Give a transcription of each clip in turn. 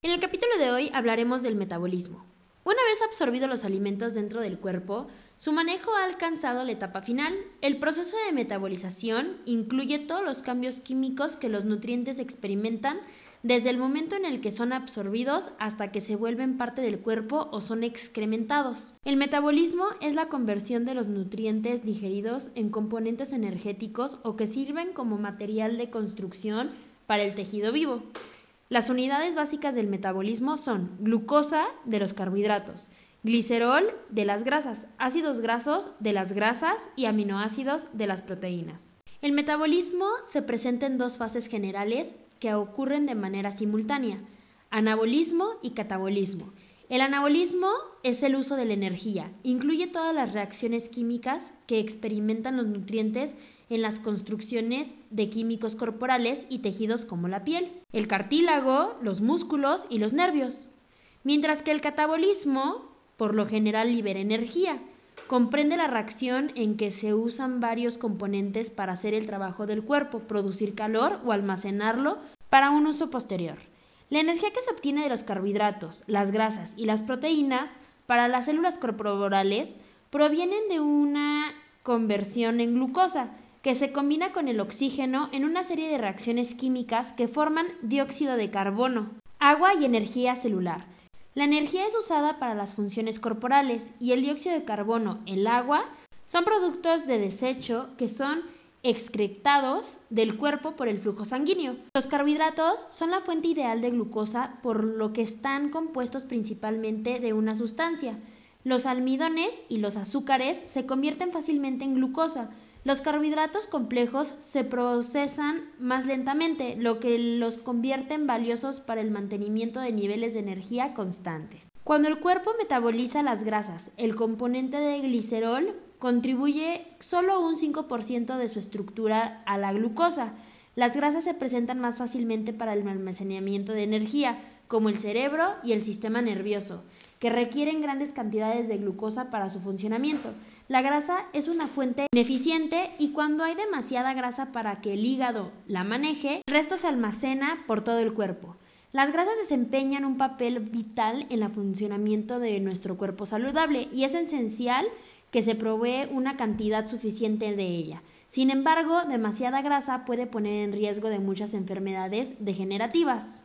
En el capítulo de hoy hablaremos del metabolismo. Una vez absorbidos los alimentos dentro del cuerpo, su manejo ha alcanzado la etapa final. El proceso de metabolización incluye todos los cambios químicos que los nutrientes experimentan desde el momento en el que son absorbidos hasta que se vuelven parte del cuerpo o son excrementados. El metabolismo es la conversión de los nutrientes digeridos en componentes energéticos o que sirven como material de construcción para el tejido vivo. Las unidades básicas del metabolismo son glucosa de los carbohidratos, glicerol de las grasas, ácidos grasos de las grasas y aminoácidos de las proteínas. El metabolismo se presenta en dos fases generales que ocurren de manera simultánea, anabolismo y catabolismo. El anabolismo es el uso de la energía, incluye todas las reacciones químicas que experimentan los nutrientes en las construcciones de químicos corporales y tejidos como la piel, el cartílago, los músculos y los nervios. Mientras que el catabolismo, por lo general, libera energía. Comprende la reacción en que se usan varios componentes para hacer el trabajo del cuerpo, producir calor o almacenarlo para un uso posterior. La energía que se obtiene de los carbohidratos, las grasas y las proteínas para las células corporales provienen de una conversión en glucosa, que se combina con el oxígeno en una serie de reacciones químicas que forman dióxido de carbono, agua y energía celular. La energía es usada para las funciones corporales y el dióxido de carbono, el agua, son productos de desecho que son excretados del cuerpo por el flujo sanguíneo. Los carbohidratos son la fuente ideal de glucosa por lo que están compuestos principalmente de una sustancia. Los almidones y los azúcares se convierten fácilmente en glucosa, los carbohidratos complejos se procesan más lentamente, lo que los convierte en valiosos para el mantenimiento de niveles de energía constantes. Cuando el cuerpo metaboliza las grasas, el componente de glicerol contribuye solo un 5% de su estructura a la glucosa. Las grasas se presentan más fácilmente para el almacenamiento de energía, como el cerebro y el sistema nervioso, que requieren grandes cantidades de glucosa para su funcionamiento. La grasa es una fuente ineficiente y cuando hay demasiada grasa para que el hígado la maneje, el resto se almacena por todo el cuerpo. Las grasas desempeñan un papel vital en el funcionamiento de nuestro cuerpo saludable y es esencial que se provee una cantidad suficiente de ella. Sin embargo, demasiada grasa puede poner en riesgo de muchas enfermedades degenerativas.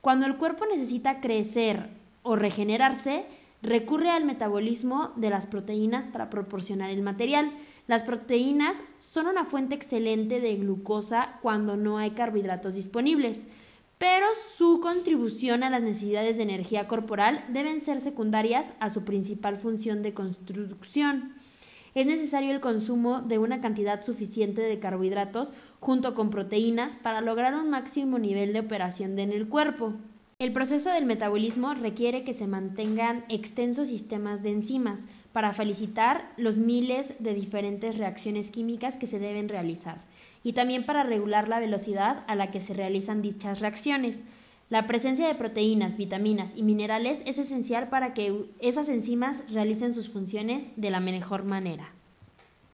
Cuando el cuerpo necesita crecer o regenerarse, recurre al metabolismo de las proteínas para proporcionar el material. Las proteínas son una fuente excelente de glucosa cuando no hay carbohidratos disponibles, pero su contribución a las necesidades de energía corporal deben ser secundarias a su principal función de construcción. Es necesario el consumo de una cantidad suficiente de carbohidratos junto con proteínas para lograr un máximo nivel de operación en el cuerpo. El proceso del metabolismo requiere que se mantengan extensos sistemas de enzimas para felicitar los miles de diferentes reacciones químicas que se deben realizar y también para regular la velocidad a la que se realizan dichas reacciones. La presencia de proteínas, vitaminas y minerales es esencial para que esas enzimas realicen sus funciones de la mejor manera.